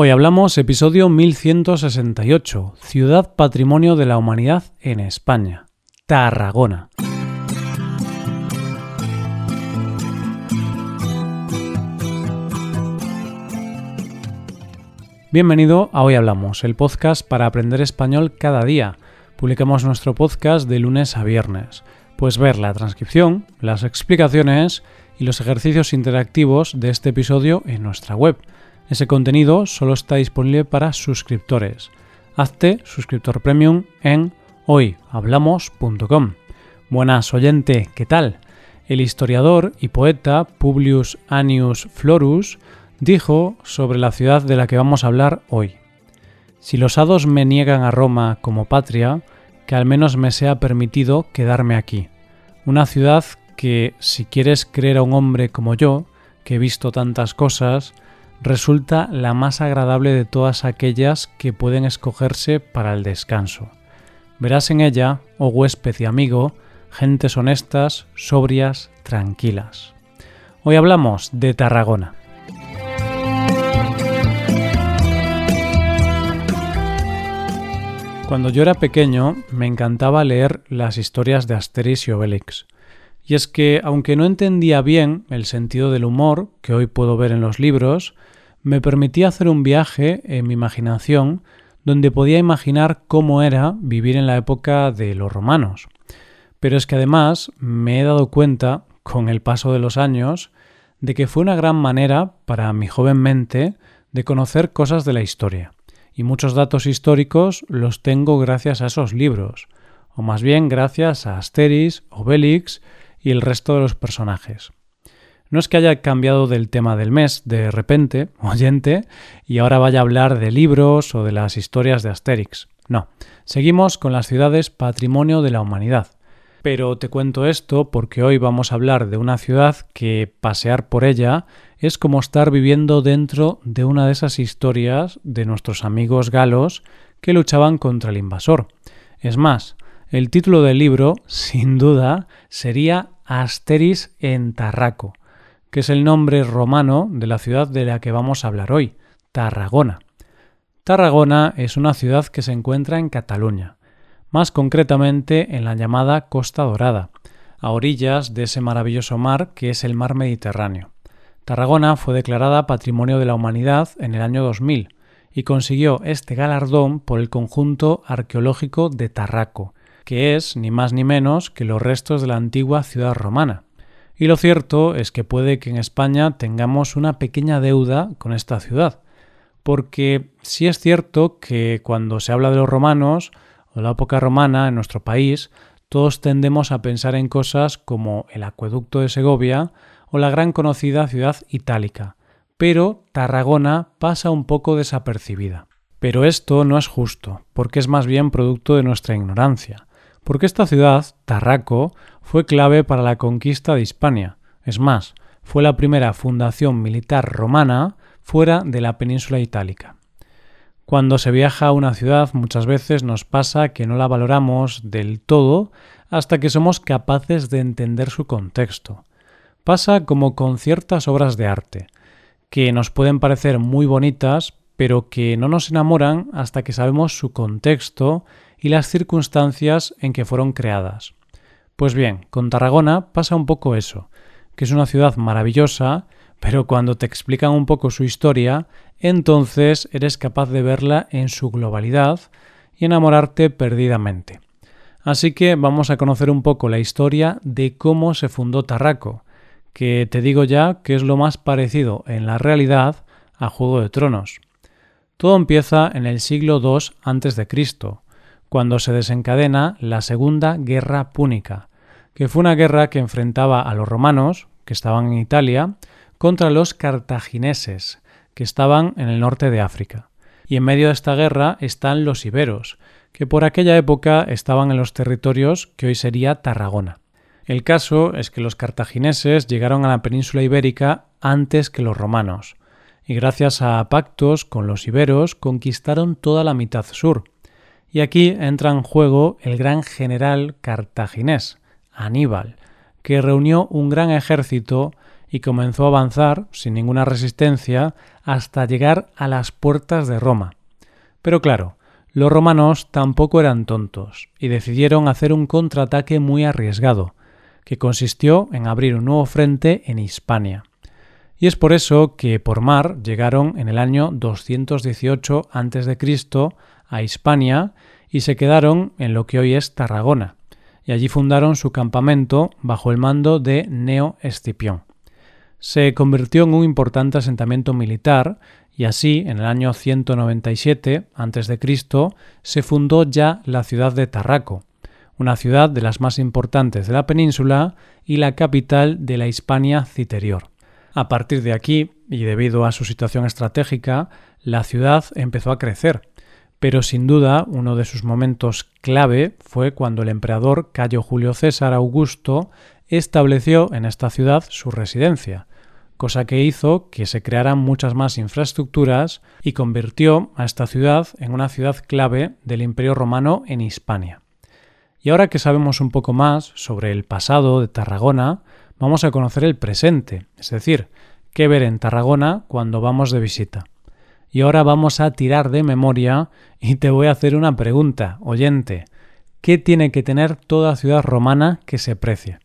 Hoy hablamos episodio 1168, Ciudad Patrimonio de la Humanidad en España, Tarragona. Bienvenido a Hoy Hablamos, el podcast para aprender español cada día. Publicamos nuestro podcast de lunes a viernes. Puedes ver la transcripción, las explicaciones y los ejercicios interactivos de este episodio en nuestra web ese contenido solo está disponible para suscriptores. Hazte suscriptor premium en hoyhablamos.com. Buenas oyente, ¿qué tal? El historiador y poeta Publius Annius Florus dijo sobre la ciudad de la que vamos a hablar hoy. Si los hados me niegan a Roma como patria, que al menos me sea permitido quedarme aquí. Una ciudad que, si quieres creer a un hombre como yo, que he visto tantas cosas, resulta la más agradable de todas aquellas que pueden escogerse para el descanso. Verás en ella, oh huésped y amigo, gentes honestas, sobrias, tranquilas. Hoy hablamos de Tarragona. Cuando yo era pequeño me encantaba leer las historias de Asterix y Obelix. Y es que, aunque no entendía bien el sentido del humor que hoy puedo ver en los libros, me permitía hacer un viaje en mi imaginación donde podía imaginar cómo era vivir en la época de los romanos. Pero es que además me he dado cuenta, con el paso de los años, de que fue una gran manera para mi joven mente de conocer cosas de la historia. Y muchos datos históricos los tengo gracias a esos libros, o más bien gracias a Asterix, Obelix y el resto de los personajes. No es que haya cambiado del tema del mes de repente, oyente, y ahora vaya a hablar de libros o de las historias de Asterix. No, seguimos con las ciudades patrimonio de la humanidad. Pero te cuento esto porque hoy vamos a hablar de una ciudad que pasear por ella es como estar viviendo dentro de una de esas historias de nuestros amigos galos que luchaban contra el invasor. Es más, el título del libro, sin duda, sería Asterix en Tarraco, que es el nombre romano de la ciudad de la que vamos a hablar hoy, Tarragona. Tarragona es una ciudad que se encuentra en Cataluña, más concretamente en la llamada Costa Dorada, a orillas de ese maravilloso mar que es el mar Mediterráneo. Tarragona fue declarada Patrimonio de la Humanidad en el año 2000 y consiguió este galardón por el conjunto arqueológico de Tarraco, que es ni más ni menos que los restos de la antigua ciudad romana. Y lo cierto es que puede que en España tengamos una pequeña deuda con esta ciudad, porque sí es cierto que cuando se habla de los romanos o la época romana en nuestro país, todos tendemos a pensar en cosas como el acueducto de Segovia o la gran conocida ciudad itálica, pero Tarragona pasa un poco desapercibida. Pero esto no es justo, porque es más bien producto de nuestra ignorancia porque esta ciudad, Tarraco, fue clave para la conquista de Hispania. Es más, fue la primera fundación militar romana fuera de la península itálica. Cuando se viaja a una ciudad muchas veces nos pasa que no la valoramos del todo hasta que somos capaces de entender su contexto. Pasa como con ciertas obras de arte, que nos pueden parecer muy bonitas, pero que no nos enamoran hasta que sabemos su contexto y las circunstancias en que fueron creadas. Pues bien, con Tarragona pasa un poco eso, que es una ciudad maravillosa, pero cuando te explican un poco su historia, entonces eres capaz de verla en su globalidad y enamorarte perdidamente. Así que vamos a conocer un poco la historia de cómo se fundó Tarraco, que te digo ya que es lo más parecido en la realidad a Juego de Tronos. Todo empieza en el siglo II a.C., cuando se desencadena la Segunda Guerra Púnica, que fue una guerra que enfrentaba a los romanos, que estaban en Italia, contra los cartagineses, que estaban en el norte de África. Y en medio de esta guerra están los iberos, que por aquella época estaban en los territorios que hoy sería Tarragona. El caso es que los cartagineses llegaron a la península ibérica antes que los romanos, y gracias a pactos con los iberos conquistaron toda la mitad sur, y aquí entra en juego el gran general cartaginés, Aníbal, que reunió un gran ejército y comenzó a avanzar sin ninguna resistencia hasta llegar a las puertas de Roma. Pero claro, los romanos tampoco eran tontos y decidieron hacer un contraataque muy arriesgado, que consistió en abrir un nuevo frente en Hispania. Y es por eso que por mar llegaron en el año 218 a.C. a Hispania y se quedaron en lo que hoy es Tarragona, y allí fundaron su campamento bajo el mando de Neo Escipión. Se convirtió en un importante asentamiento militar y así, en el año 197 a.C., se fundó ya la ciudad de Tarraco, una ciudad de las más importantes de la península y la capital de la Hispania citerior. A partir de aquí, y debido a su situación estratégica, la ciudad empezó a crecer, pero sin duda uno de sus momentos clave fue cuando el emperador Cayo Julio César Augusto estableció en esta ciudad su residencia, cosa que hizo que se crearan muchas más infraestructuras y convirtió a esta ciudad en una ciudad clave del Imperio Romano en Hispania. Y ahora que sabemos un poco más sobre el pasado de Tarragona, vamos a conocer el presente, es decir, qué ver en Tarragona cuando vamos de visita. Y ahora vamos a tirar de memoria y te voy a hacer una pregunta, oyente. ¿Qué tiene que tener toda ciudad romana que se precie?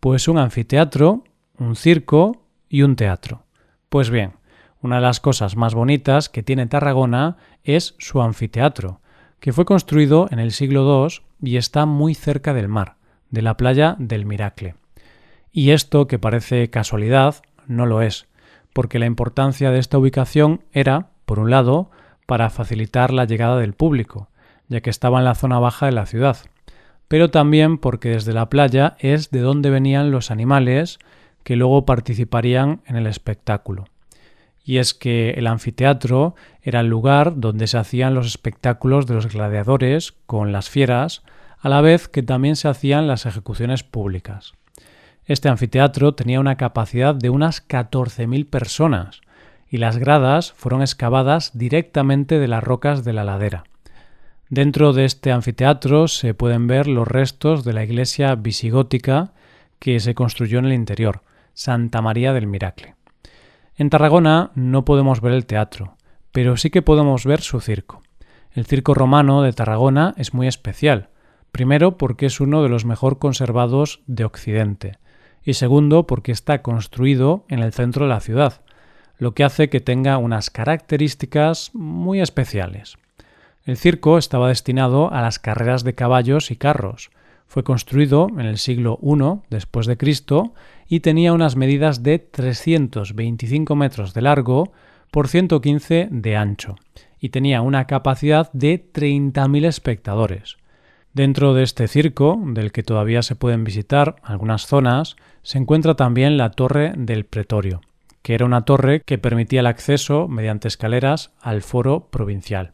Pues un anfiteatro, un circo y un teatro. Pues bien, una de las cosas más bonitas que tiene Tarragona es su anfiteatro, que fue construido en el siglo II y está muy cerca del mar, de la playa del Miracle. Y esto, que parece casualidad, no lo es, porque la importancia de esta ubicación era, por un lado, para facilitar la llegada del público, ya que estaba en la zona baja de la ciudad, pero también porque desde la playa es de donde venían los animales que luego participarían en el espectáculo. Y es que el anfiteatro era el lugar donde se hacían los espectáculos de los gladiadores con las fieras, a la vez que también se hacían las ejecuciones públicas. Este anfiteatro tenía una capacidad de unas 14.000 personas y las gradas fueron excavadas directamente de las rocas de la ladera. Dentro de este anfiteatro se pueden ver los restos de la iglesia visigótica que se construyó en el interior, Santa María del Miracle. En Tarragona no podemos ver el teatro, pero sí que podemos ver su circo. El circo romano de Tarragona es muy especial, primero porque es uno de los mejor conservados de Occidente, y segundo porque está construido en el centro de la ciudad, lo que hace que tenga unas características muy especiales. El circo estaba destinado a las carreras de caballos y carros. Fue construido en el siglo I después de Cristo y tenía unas medidas de 325 metros de largo por 115 de ancho y tenía una capacidad de 30.000 espectadores. Dentro de este circo, del que todavía se pueden visitar algunas zonas, se encuentra también la Torre del Pretorio, que era una torre que permitía el acceso mediante escaleras al foro provincial.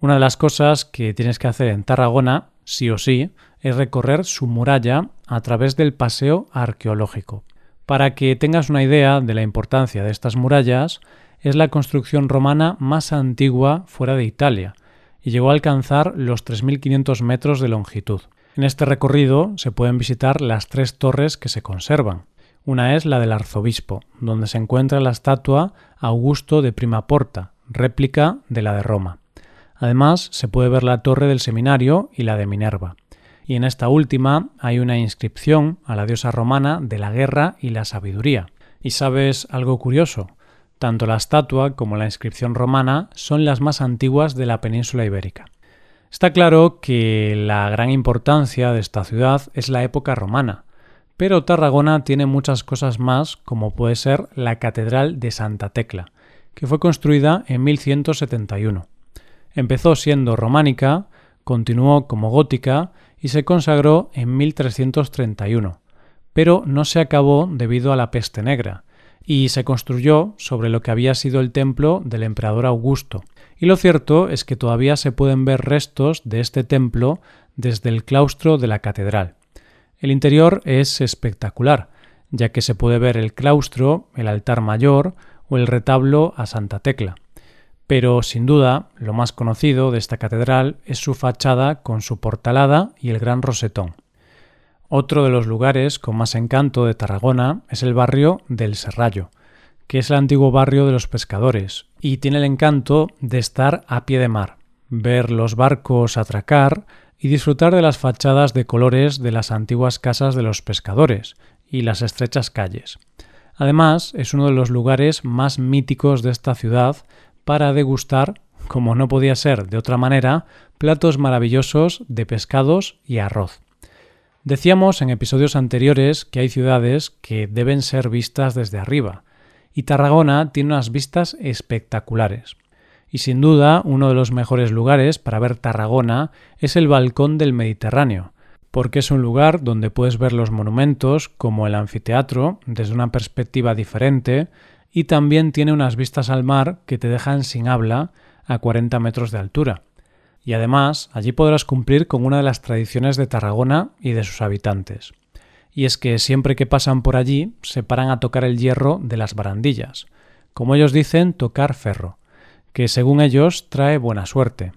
Una de las cosas que tienes que hacer en Tarragona, sí o sí, es recorrer su muralla a través del paseo arqueológico. Para que tengas una idea de la importancia de estas murallas, es la construcción romana más antigua fuera de Italia, y llegó a alcanzar los 3.500 metros de longitud. En este recorrido se pueden visitar las tres torres que se conservan. Una es la del arzobispo, donde se encuentra la estatua Augusto de Prima Porta, réplica de la de Roma. Además, se puede ver la torre del seminario y la de Minerva. Y en esta última hay una inscripción a la diosa romana de la guerra y la sabiduría. ¿Y sabes algo curioso? Tanto la estatua como la inscripción romana son las más antiguas de la península ibérica. Está claro que la gran importancia de esta ciudad es la época romana, pero Tarragona tiene muchas cosas más como puede ser la Catedral de Santa Tecla, que fue construida en 1171. Empezó siendo románica, continuó como gótica y se consagró en 1331, pero no se acabó debido a la peste negra, y se construyó sobre lo que había sido el templo del emperador Augusto. Y lo cierto es que todavía se pueden ver restos de este templo desde el claustro de la catedral. El interior es espectacular, ya que se puede ver el claustro, el altar mayor o el retablo a Santa Tecla. Pero sin duda, lo más conocido de esta catedral es su fachada con su portalada y el gran rosetón. Otro de los lugares con más encanto de Tarragona es el barrio del Serrallo, que es el antiguo barrio de los pescadores, y tiene el encanto de estar a pie de mar, ver los barcos atracar y disfrutar de las fachadas de colores de las antiguas casas de los pescadores y las estrechas calles. Además, es uno de los lugares más míticos de esta ciudad para degustar, como no podía ser de otra manera, platos maravillosos de pescados y arroz. Decíamos en episodios anteriores que hay ciudades que deben ser vistas desde arriba, y Tarragona tiene unas vistas espectaculares. Y sin duda, uno de los mejores lugares para ver Tarragona es el balcón del Mediterráneo, porque es un lugar donde puedes ver los monumentos, como el anfiteatro, desde una perspectiva diferente, y también tiene unas vistas al mar que te dejan sin habla a 40 metros de altura. Y además, allí podrás cumplir con una de las tradiciones de Tarragona y de sus habitantes. Y es que siempre que pasan por allí se paran a tocar el hierro de las barandillas. Como ellos dicen, tocar ferro, que según ellos trae buena suerte.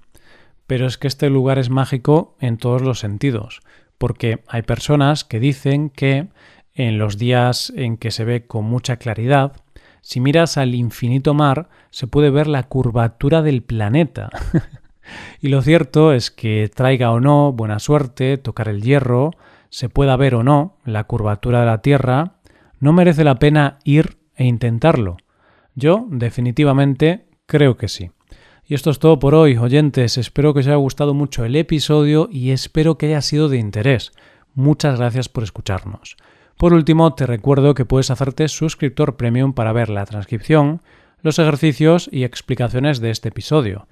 Pero es que este lugar es mágico en todos los sentidos, porque hay personas que dicen que en los días en que se ve con mucha claridad, si miras al infinito mar, se puede ver la curvatura del planeta. y lo cierto es que traiga o no buena suerte, tocar el hierro, se pueda ver o no la curvatura de la Tierra, no merece la pena ir e intentarlo. Yo definitivamente creo que sí. Y esto es todo por hoy, oyentes. Espero que os haya gustado mucho el episodio y espero que haya sido de interés. Muchas gracias por escucharnos. Por último, te recuerdo que puedes hacerte suscriptor premium para ver la transcripción, los ejercicios y explicaciones de este episodio.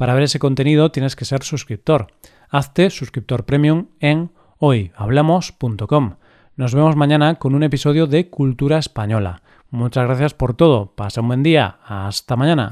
Para ver ese contenido tienes que ser suscriptor. Hazte suscriptor premium en hoyhablamos.com. Nos vemos mañana con un episodio de Cultura Española. Muchas gracias por todo. Pasa un buen día. Hasta mañana.